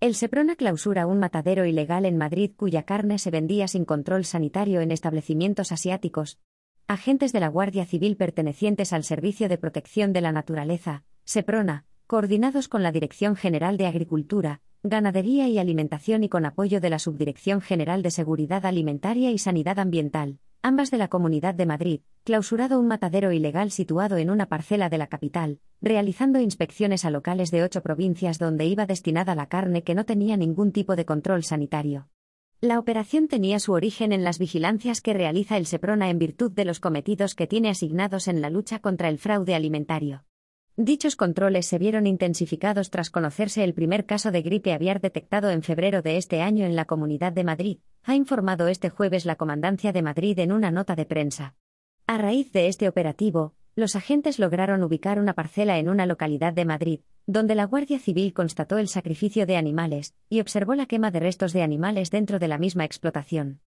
El Seprona clausura un matadero ilegal en Madrid cuya carne se vendía sin control sanitario en establecimientos asiáticos. Agentes de la Guardia Civil pertenecientes al Servicio de Protección de la Naturaleza, Seprona, coordinados con la Dirección General de Agricultura, Ganadería y Alimentación y con apoyo de la Subdirección General de Seguridad Alimentaria y Sanidad Ambiental, ambas de la Comunidad de Madrid, clausurado un matadero ilegal situado en una parcela de la capital, realizando inspecciones a locales de ocho provincias donde iba destinada la carne que no tenía ningún tipo de control sanitario. La operación tenía su origen en las vigilancias que realiza el SEPRONA en virtud de los cometidos que tiene asignados en la lucha contra el fraude alimentario. Dichos controles se vieron intensificados tras conocerse el primer caso de gripe aviar detectado en febrero de este año en la Comunidad de Madrid, ha informado este jueves la Comandancia de Madrid en una nota de prensa. A raíz de este operativo, los agentes lograron ubicar una parcela en una localidad de Madrid, donde la Guardia Civil constató el sacrificio de animales y observó la quema de restos de animales dentro de la misma explotación.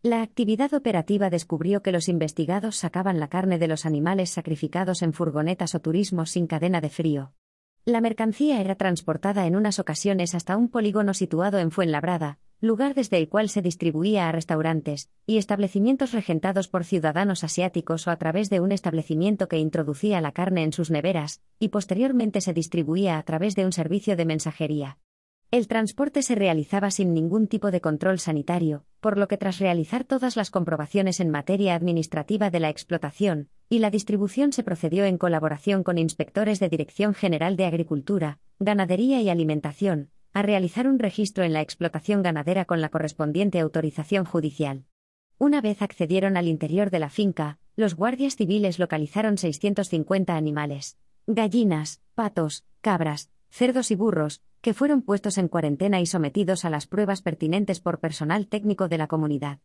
La actividad operativa descubrió que los investigados sacaban la carne de los animales sacrificados en furgonetas o turismos sin cadena de frío. La mercancía era transportada en unas ocasiones hasta un polígono situado en Fuenlabrada, lugar desde el cual se distribuía a restaurantes y establecimientos regentados por ciudadanos asiáticos o a través de un establecimiento que introducía la carne en sus neveras, y posteriormente se distribuía a través de un servicio de mensajería. El transporte se realizaba sin ningún tipo de control sanitario, por lo que tras realizar todas las comprobaciones en materia administrativa de la explotación, y la distribución se procedió en colaboración con inspectores de Dirección General de Agricultura, Ganadería y Alimentación, a realizar un registro en la explotación ganadera con la correspondiente autorización judicial. Una vez accedieron al interior de la finca, los guardias civiles localizaron 650 animales, gallinas, patos, cabras, cerdos y burros, que fueron puestos en cuarentena y sometidos a las pruebas pertinentes por personal técnico de la comunidad.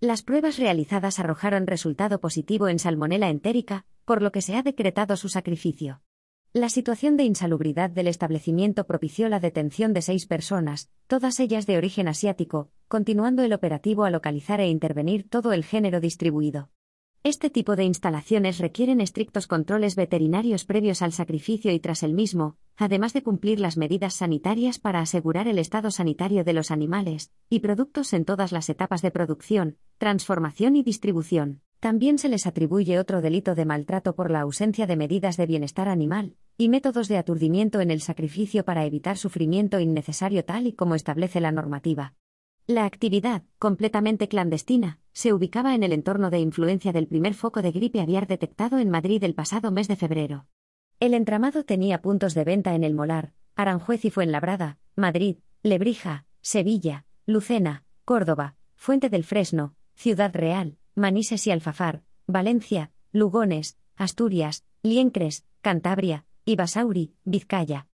Las pruebas realizadas arrojaron resultado positivo en salmonela entérica, por lo que se ha decretado su sacrificio. La situación de insalubridad del establecimiento propició la detención de seis personas, todas ellas de origen asiático, continuando el operativo a localizar e intervenir todo el género distribuido. Este tipo de instalaciones requieren estrictos controles veterinarios previos al sacrificio y tras el mismo, además de cumplir las medidas sanitarias para asegurar el estado sanitario de los animales y productos en todas las etapas de producción, transformación y distribución. También se les atribuye otro delito de maltrato por la ausencia de medidas de bienestar animal y métodos de aturdimiento en el sacrificio para evitar sufrimiento innecesario tal y como establece la normativa. La actividad, completamente clandestina, se ubicaba en el entorno de influencia del primer foco de gripe aviar detectado en Madrid el pasado mes de febrero. El entramado tenía puntos de venta en El Molar, Aranjuez y Fuenlabrada, Madrid, Lebrija, Sevilla, Lucena, Córdoba, Fuente del Fresno, Ciudad Real, Manises y Alfafar, Valencia, Lugones, Asturias, Liencres, Cantabria, y Basauri, Vizcaya.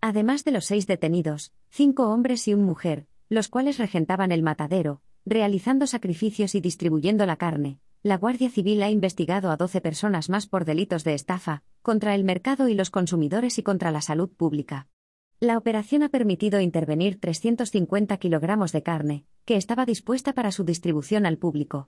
Además de los seis detenidos, cinco hombres y un mujer, los cuales regentaban el matadero, realizando sacrificios y distribuyendo la carne. La Guardia Civil ha investigado a 12 personas más por delitos de estafa, contra el mercado y los consumidores y contra la salud pública. La operación ha permitido intervenir 350 kilogramos de carne, que estaba dispuesta para su distribución al público.